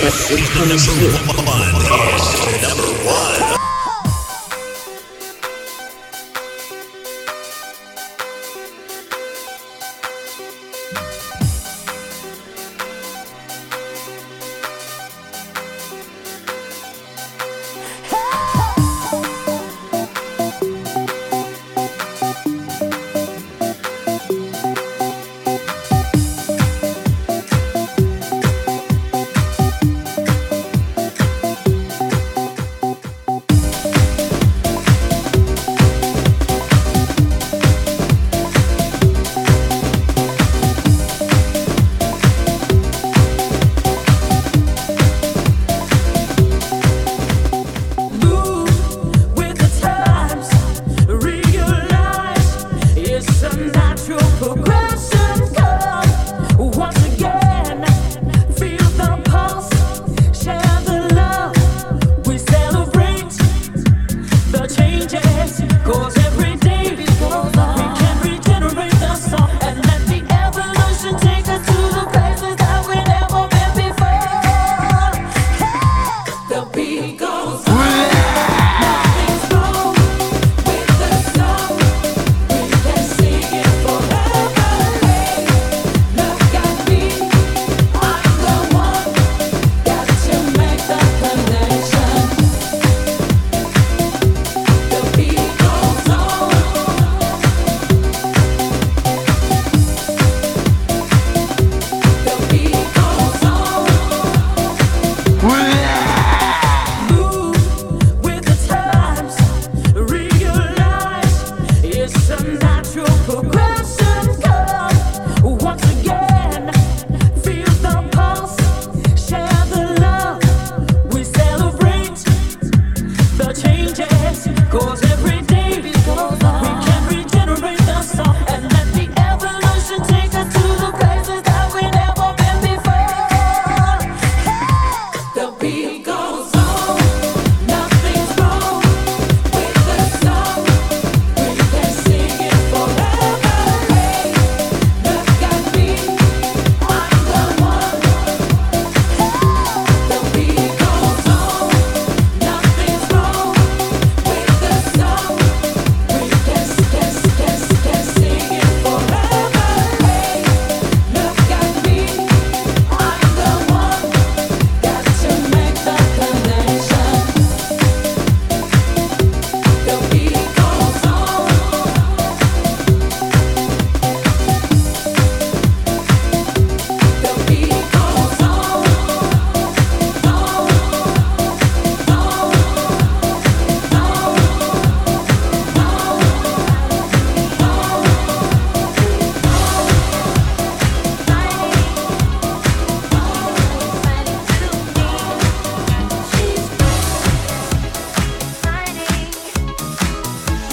你看那生活。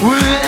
왜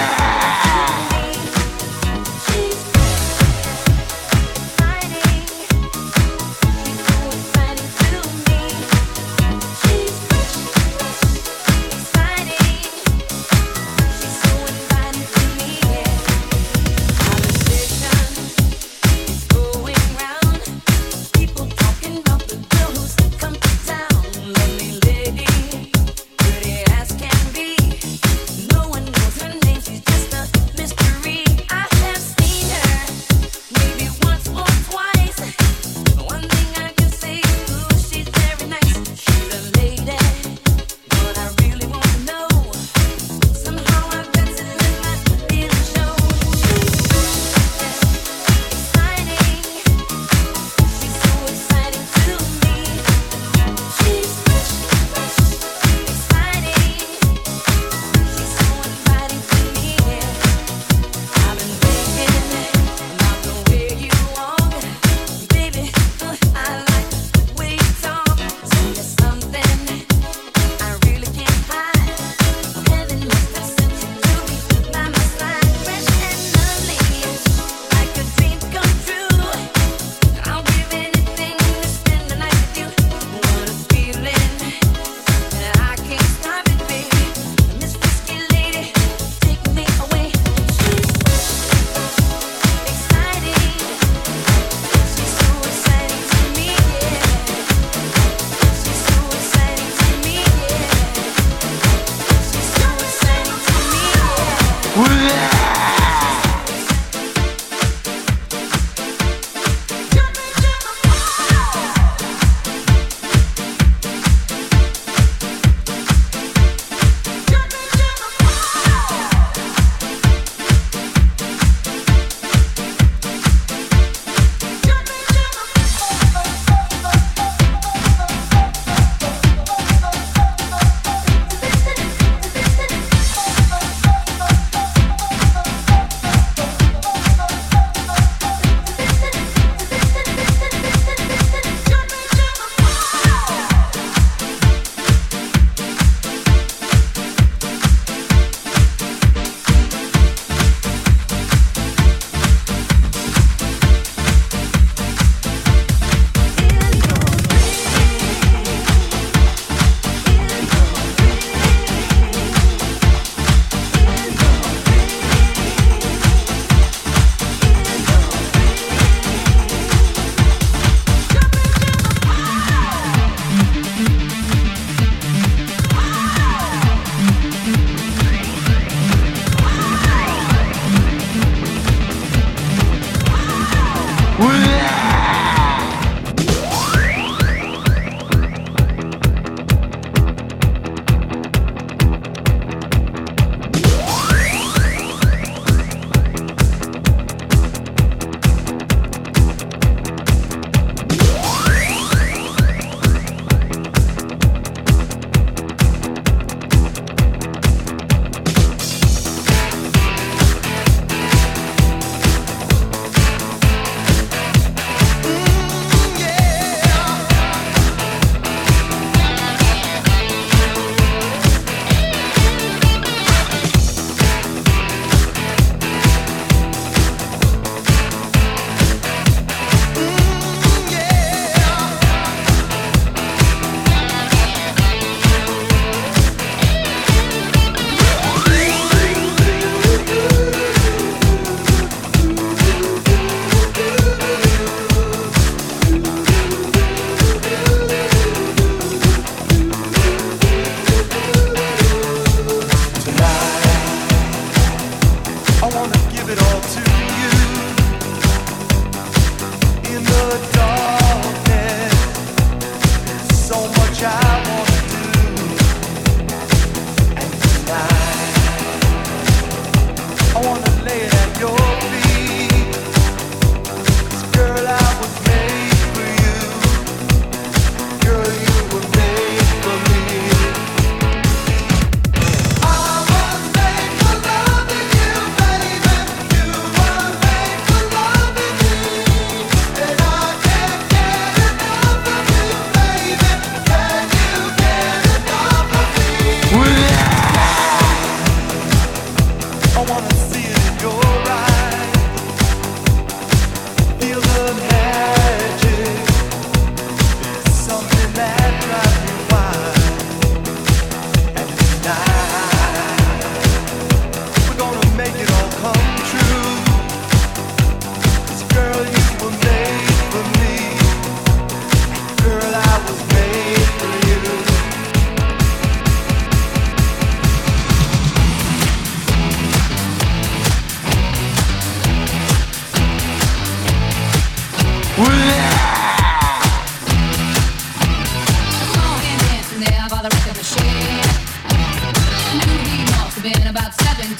Been about 17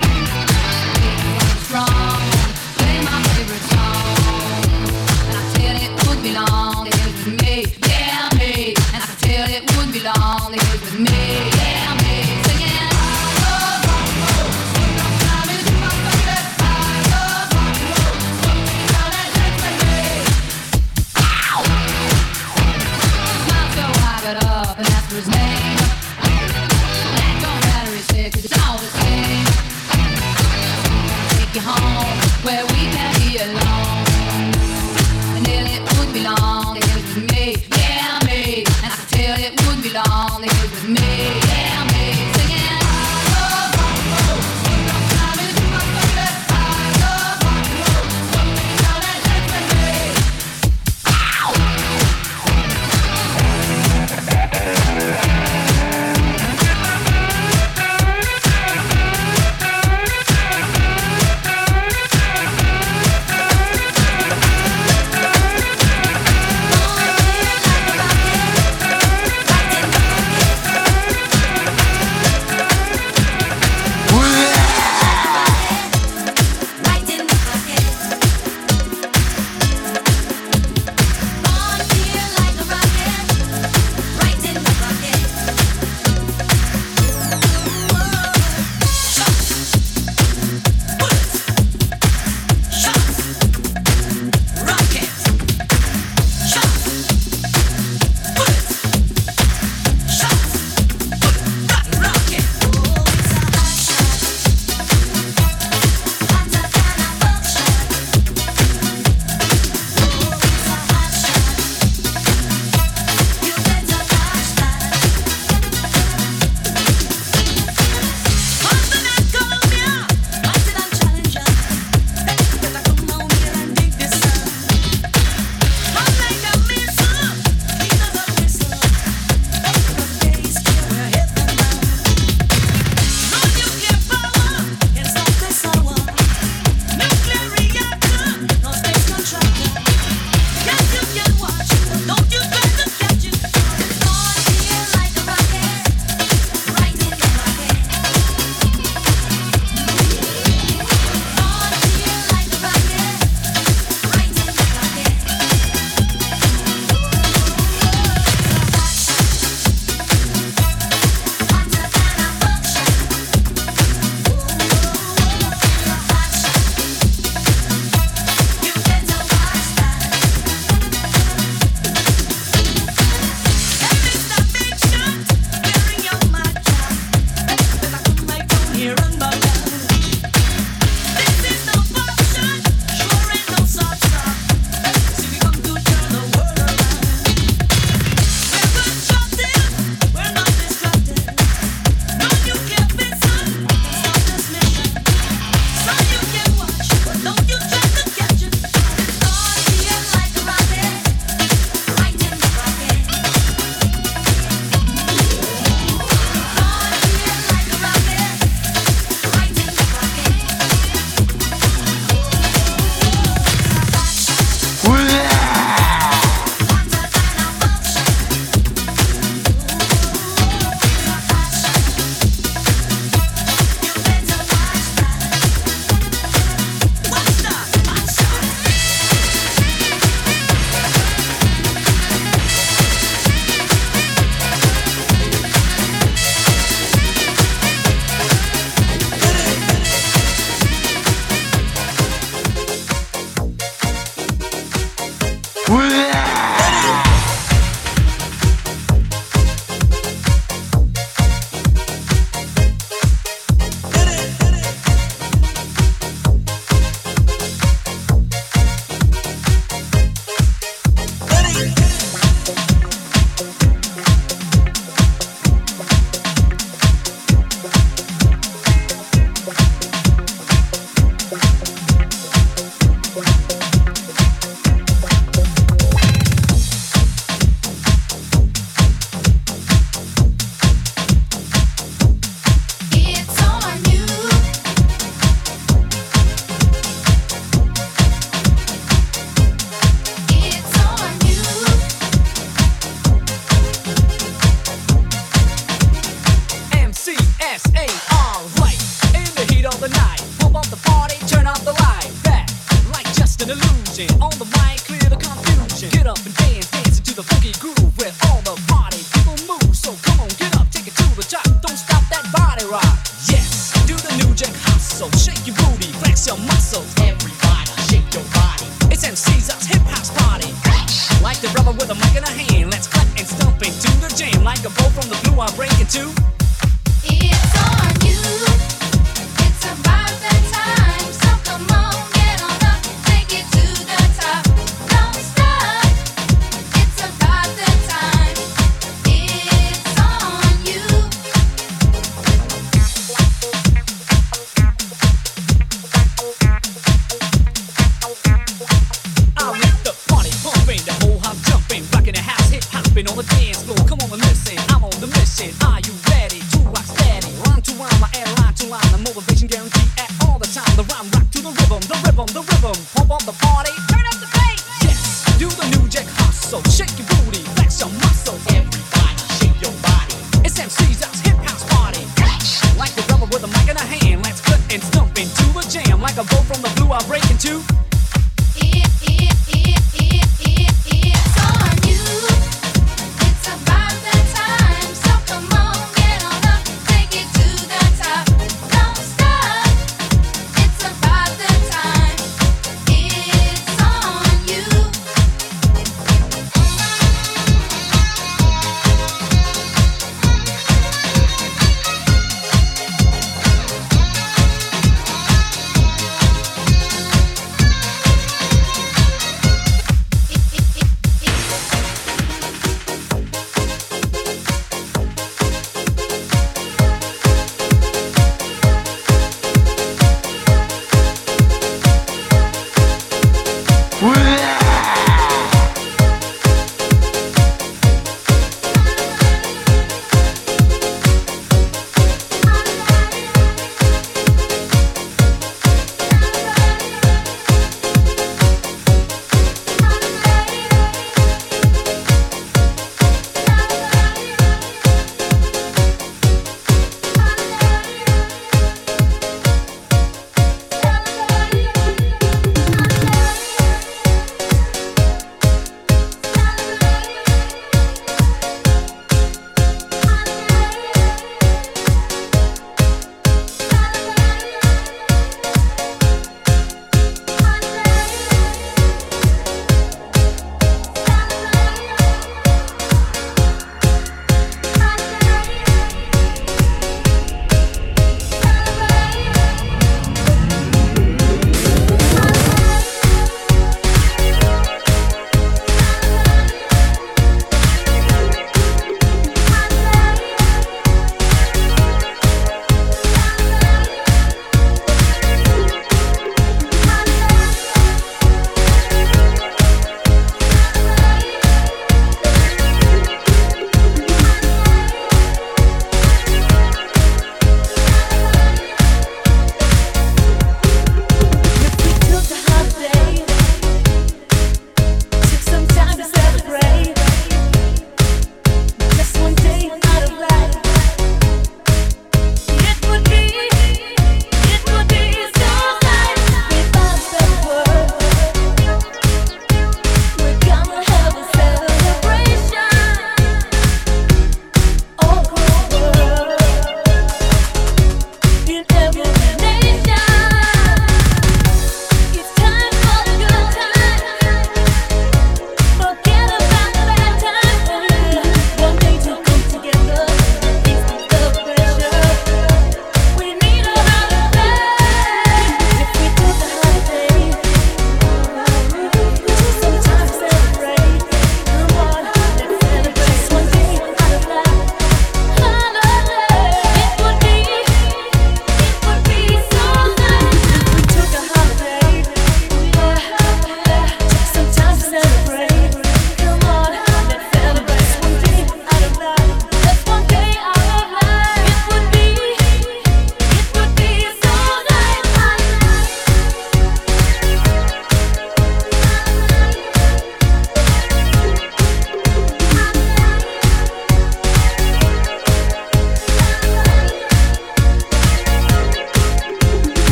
Big, strong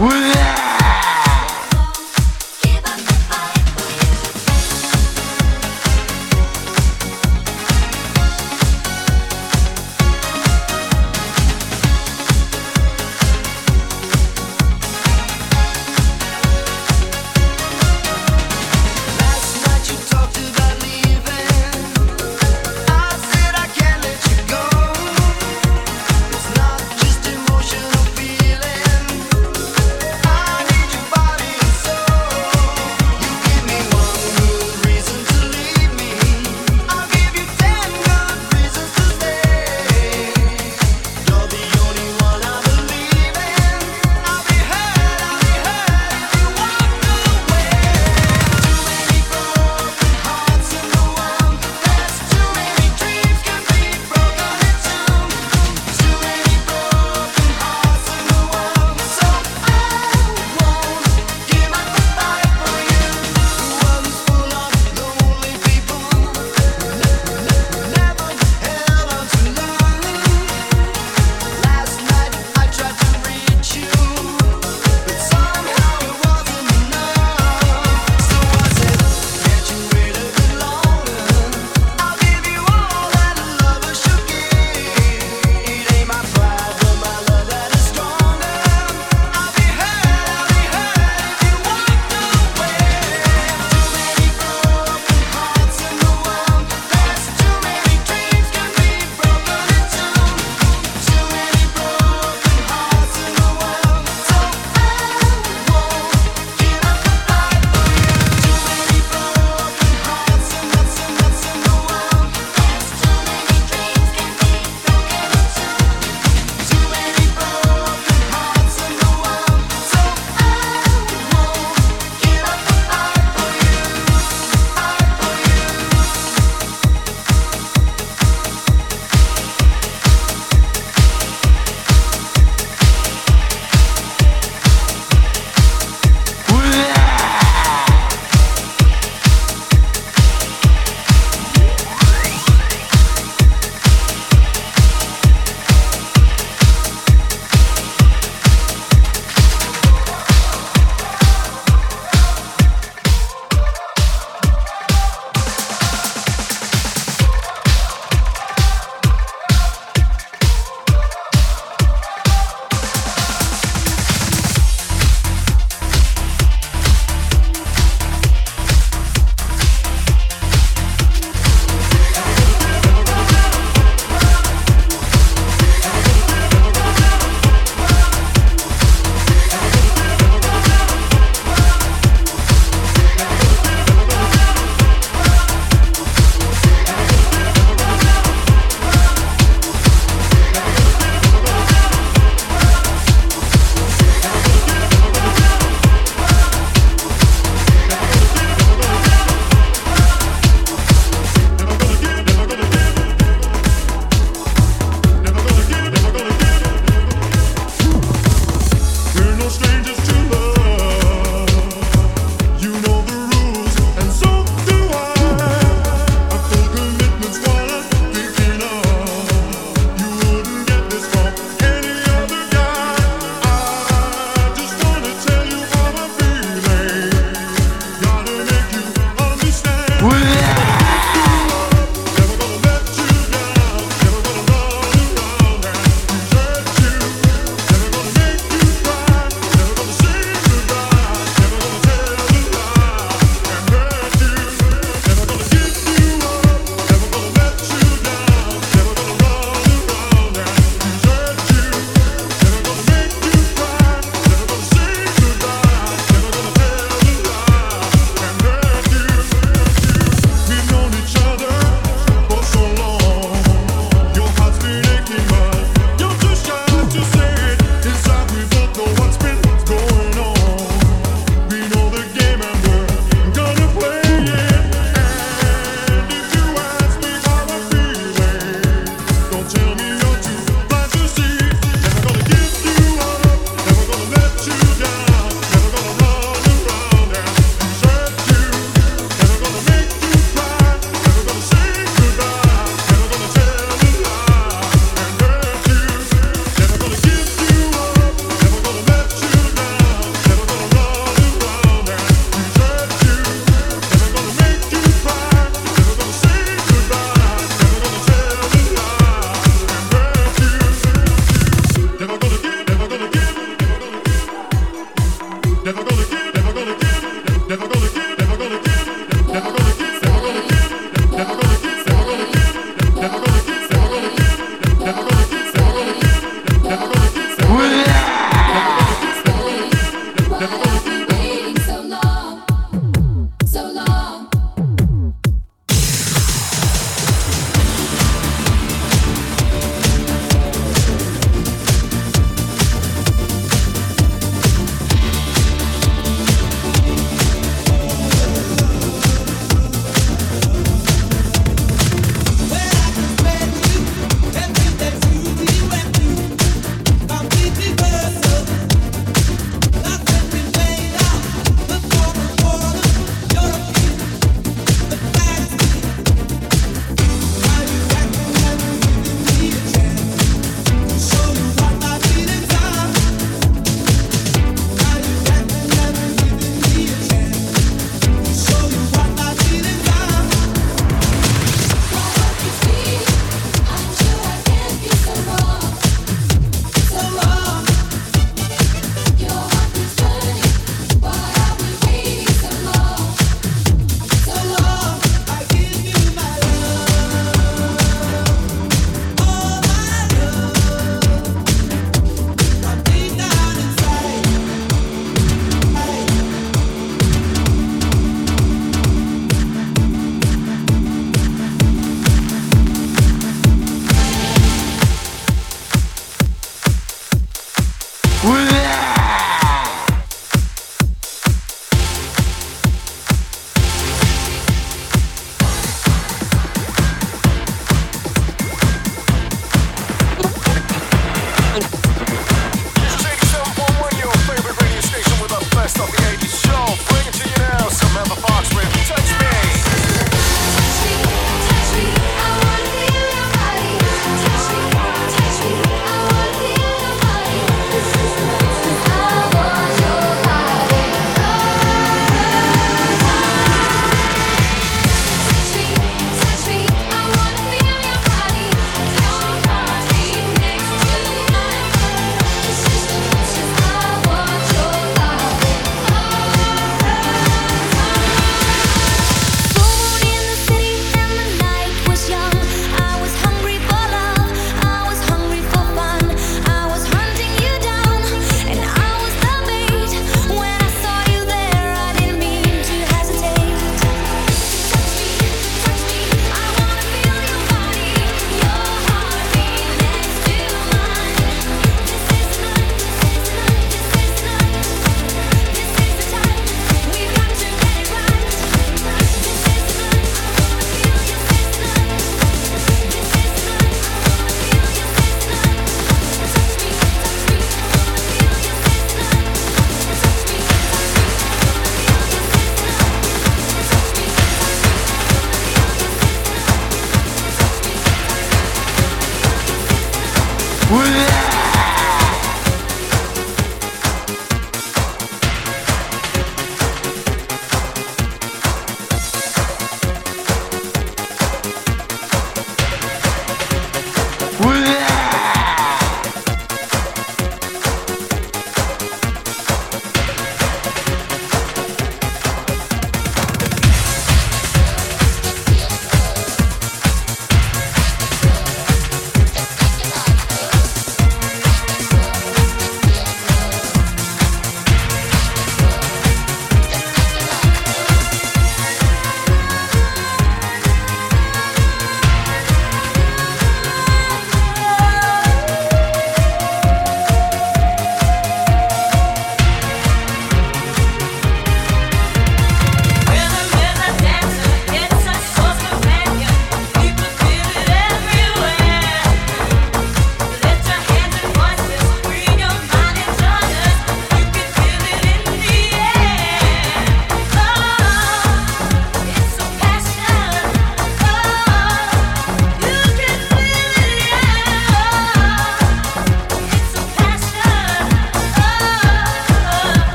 With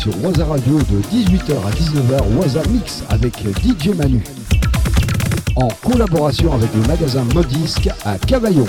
sur Waza Radio de 18h à 19h Waza Mix avec DJ Manu. En collaboration avec le magasin Modisque à Cavaillon.